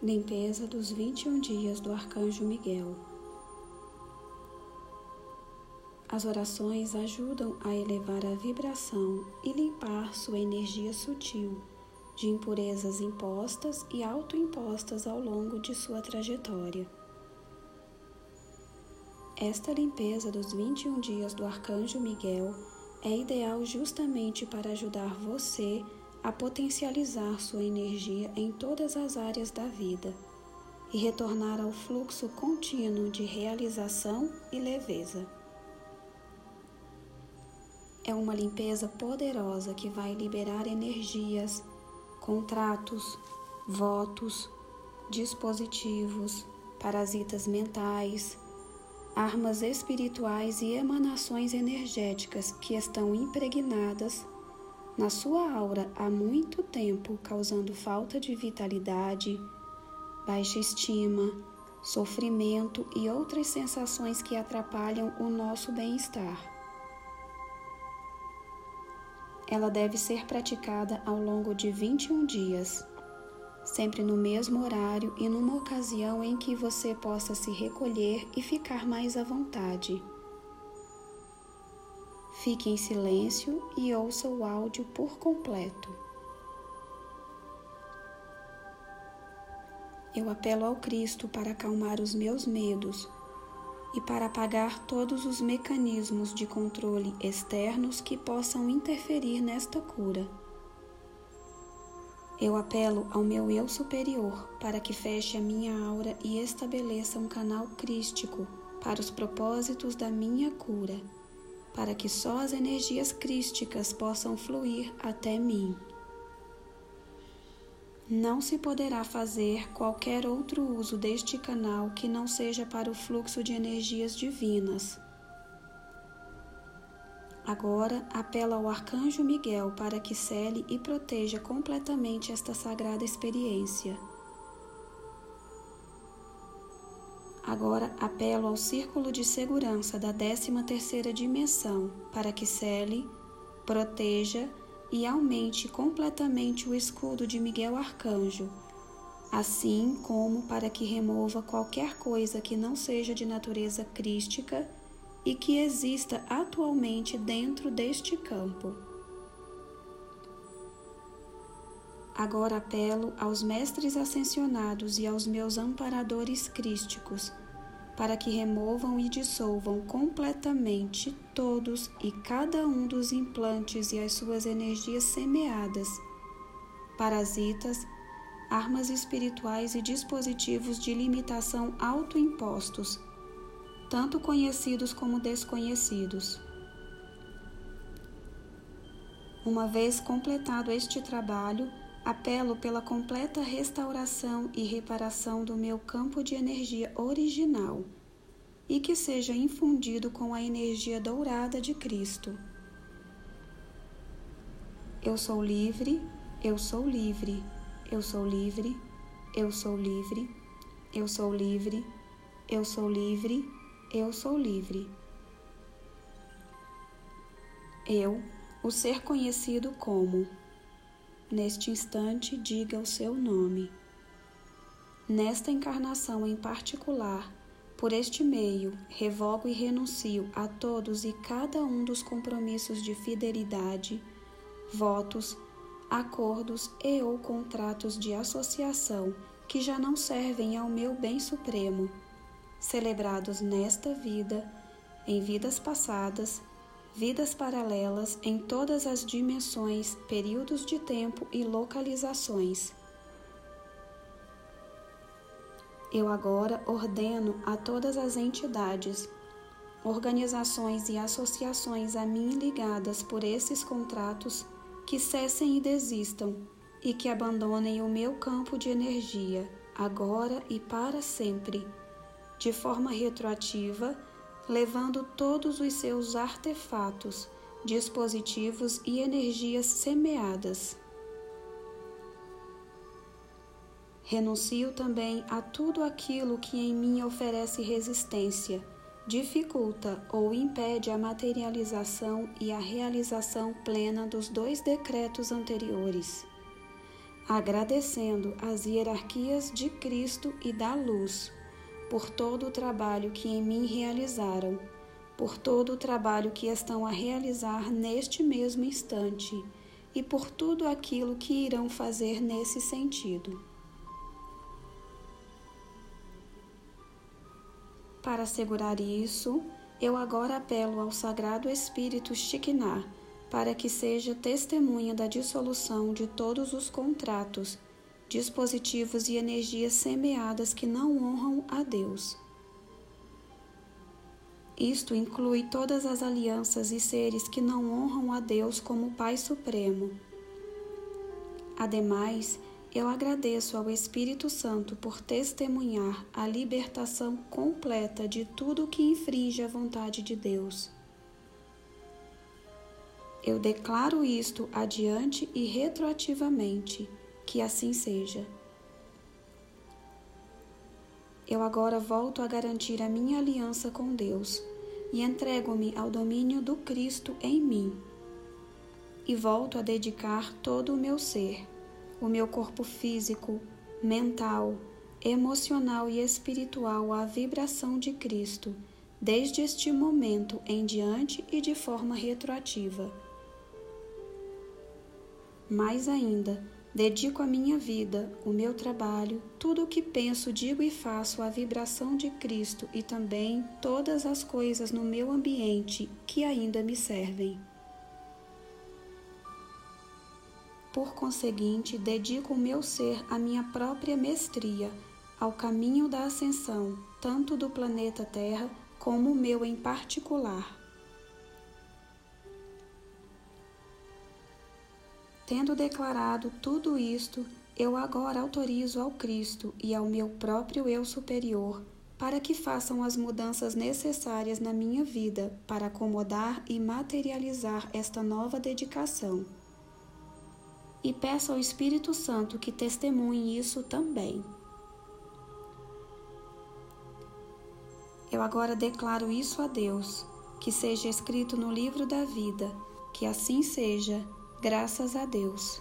Limpeza dos 21 dias do Arcanjo Miguel. As orações ajudam a elevar a vibração e limpar sua energia sutil de impurezas impostas e autoimpostas ao longo de sua trajetória. Esta limpeza dos 21 dias do Arcanjo Miguel é ideal justamente para ajudar você a a potencializar sua energia em todas as áreas da vida e retornar ao fluxo contínuo de realização e leveza. É uma limpeza poderosa que vai liberar energias, contratos, votos, dispositivos, parasitas mentais, armas espirituais e emanações energéticas que estão impregnadas na sua aura há muito tempo, causando falta de vitalidade, baixa estima, sofrimento e outras sensações que atrapalham o nosso bem-estar. Ela deve ser praticada ao longo de 21 dias, sempre no mesmo horário e numa ocasião em que você possa se recolher e ficar mais à vontade. Fique em silêncio e ouça o áudio por completo. Eu apelo ao Cristo para acalmar os meus medos e para apagar todos os mecanismos de controle externos que possam interferir nesta cura. Eu apelo ao meu eu superior para que feche a minha aura e estabeleça um canal crístico para os propósitos da minha cura para que só as energias crísticas possam fluir até mim. Não se poderá fazer qualquer outro uso deste canal que não seja para o fluxo de energias divinas. Agora apela ao Arcanjo Miguel para que cele e proteja completamente esta sagrada experiência. Agora apelo ao círculo de segurança da 13ª dimensão para que cele, proteja e aumente completamente o escudo de Miguel Arcanjo, assim como para que remova qualquer coisa que não seja de natureza crística e que exista atualmente dentro deste campo. Agora apelo aos mestres ascensionados e aos meus amparadores crísticos para que removam e dissolvam completamente todos e cada um dos implantes e as suas energias semeadas, parasitas, armas espirituais e dispositivos de limitação autoimpostos, tanto conhecidos como desconhecidos. Uma vez completado este trabalho, Apelo pela completa restauração e reparação do meu campo de energia original e que seja infundido com a energia dourada de Cristo. Eu sou livre, eu sou livre, eu sou livre, eu sou livre, eu sou livre, eu sou livre, eu sou livre. Eu, o ser conhecido como Neste instante, diga o seu nome. Nesta encarnação em particular, por este meio, revogo e renuncio a todos e cada um dos compromissos de fidelidade, votos, acordos e ou contratos de associação que já não servem ao meu bem supremo, celebrados nesta vida, em vidas passadas vidas paralelas em todas as dimensões, períodos de tempo e localizações. Eu agora ordeno a todas as entidades, organizações e associações a mim ligadas por esses contratos que cessem e desistam e que abandonem o meu campo de energia, agora e para sempre, de forma retroativa levando todos os seus artefatos, dispositivos e energias semeadas. Renuncio também a tudo aquilo que em mim oferece resistência, dificulta ou impede a materialização e a realização plena dos dois decretos anteriores. agradecendo as hierarquias de Cristo e da luz por todo o trabalho que em mim realizaram, por todo o trabalho que estão a realizar neste mesmo instante e por tudo aquilo que irão fazer nesse sentido. Para assegurar isso, eu agora apelo ao Sagrado Espírito Shikiná para que seja testemunha da dissolução de todos os contratos, dispositivos e energias semeadas que não honram a Deus. Isto inclui todas as alianças e seres que não honram a Deus como Pai Supremo. Ademais, eu agradeço ao Espírito Santo por testemunhar a libertação completa de tudo que infringe a vontade de Deus. Eu declaro isto adiante e retroativamente, que assim seja. Eu agora volto a garantir a minha aliança com Deus e entrego-me ao domínio do Cristo em mim. E volto a dedicar todo o meu ser, o meu corpo físico, mental, emocional e espiritual à vibração de Cristo, desde este momento em diante e de forma retroativa. Mais ainda, dedico a minha vida, o meu trabalho, tudo o que penso, digo e faço à vibração de Cristo e também todas as coisas no meu ambiente que ainda me servem. Por conseguinte, dedico o meu ser à minha própria mestria, ao caminho da ascensão, tanto do planeta Terra como o meu em particular. Tendo declarado tudo isto, eu agora autorizo ao Cristo e ao meu próprio eu superior para que façam as mudanças necessárias na minha vida para acomodar e materializar esta nova dedicação. E peço ao Espírito Santo que testemunhe isso também. Eu agora declaro isso a Deus, que seja escrito no livro da vida, que assim seja Graças a Deus.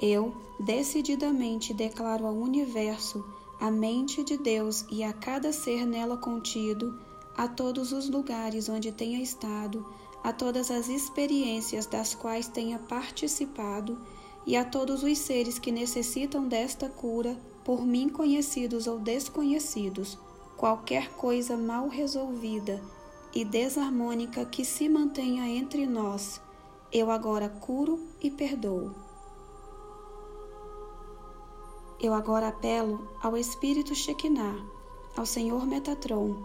Eu decididamente declaro ao universo, à mente de Deus e a cada ser nela contido, a todos os lugares onde tenha estado, a todas as experiências das quais tenha participado e a todos os seres que necessitam desta cura, por mim conhecidos ou desconhecidos, qualquer coisa mal resolvida e desarmônica que se mantenha entre nós eu agora curo e perdoo. Eu agora apelo ao Espírito Shekinah, ao Senhor Metatron,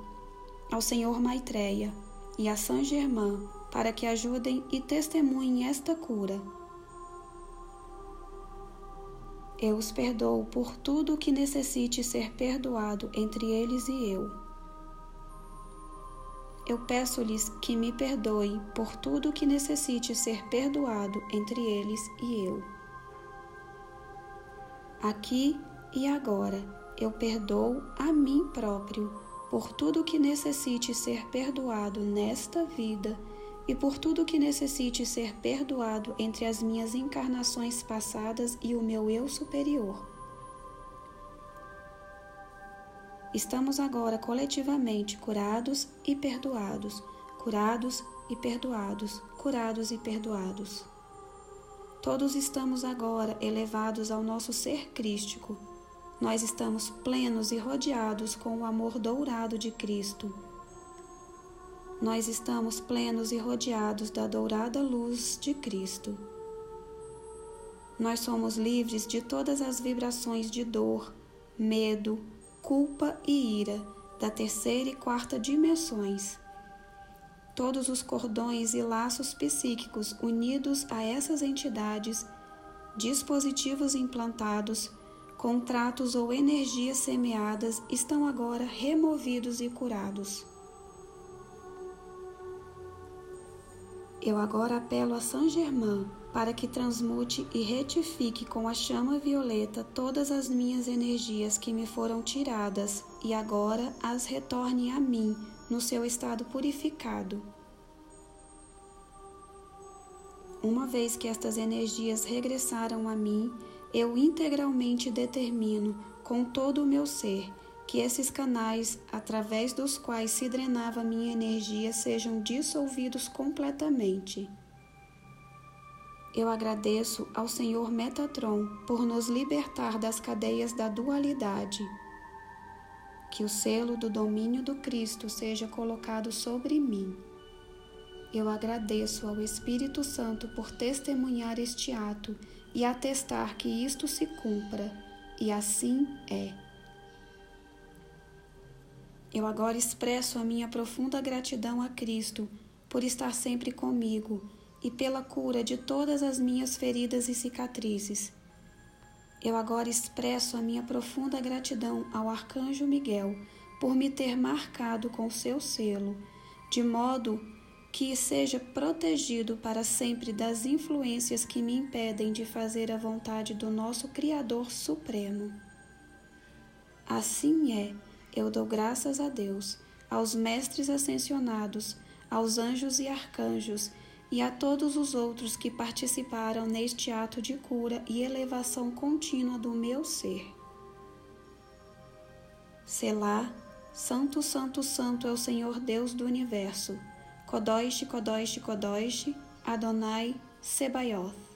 ao Senhor Maitreya e a Saint Germain para que ajudem e testemunhem esta cura. Eu os perdoo por tudo o que necessite ser perdoado entre eles e eu eu peço-lhes que me perdoem por tudo que necessite ser perdoado entre eles e eu. Aqui e agora eu perdoo a mim próprio por tudo que necessite ser perdoado nesta vida e por tudo que necessite ser perdoado entre as minhas encarnações passadas e o meu eu superior. Estamos agora coletivamente curados e perdoados, curados e perdoados, curados e perdoados. Todos estamos agora elevados ao nosso ser crístico. Nós estamos plenos e rodeados com o amor dourado de Cristo. Nós estamos plenos e rodeados da dourada luz de Cristo. Nós somos livres de todas as vibrações de dor, medo, culpa e ira da terceira e quarta dimensões. Todos os cordões e laços psíquicos unidos a essas entidades, dispositivos implantados, contratos ou energias semeadas estão agora removidos e curados. Eu agora apelo a Saint Germain para que transmute e retifique com a chama violeta todas as minhas energias que me foram tiradas e agora as retorne a mim no seu estado purificado. Uma vez que estas energias regressaram a mim, eu integralmente determino, com todo o meu ser, que esses canais, através dos quais se drenava minha energia, sejam dissolvidos completamente. Eu agradeço ao Senhor Metatron por nos libertar das cadeias da dualidade. Que o selo do domínio do Cristo seja colocado sobre mim. Eu agradeço ao Espírito Santo por testemunhar este ato e atestar que isto se cumpra, e assim é. Eu agora expresso a minha profunda gratidão a Cristo por estar sempre comigo e pela cura de todas as minhas feridas e cicatrizes. Eu agora expresso a minha profunda gratidão ao Arcanjo Miguel por me ter marcado com seu selo, de modo que seja protegido para sempre das influências que me impedem de fazer a vontade do nosso Criador Supremo. Assim é, eu dou graças a Deus, aos mestres ascensionados, aos anjos e arcanjos e a todos os outros que participaram neste ato de cura e elevação contínua do meu ser. Selá, Santo, Santo, Santo é o Senhor Deus do universo. Kodosh, Kodosh, Kodosh, Adonai, Sebaioth.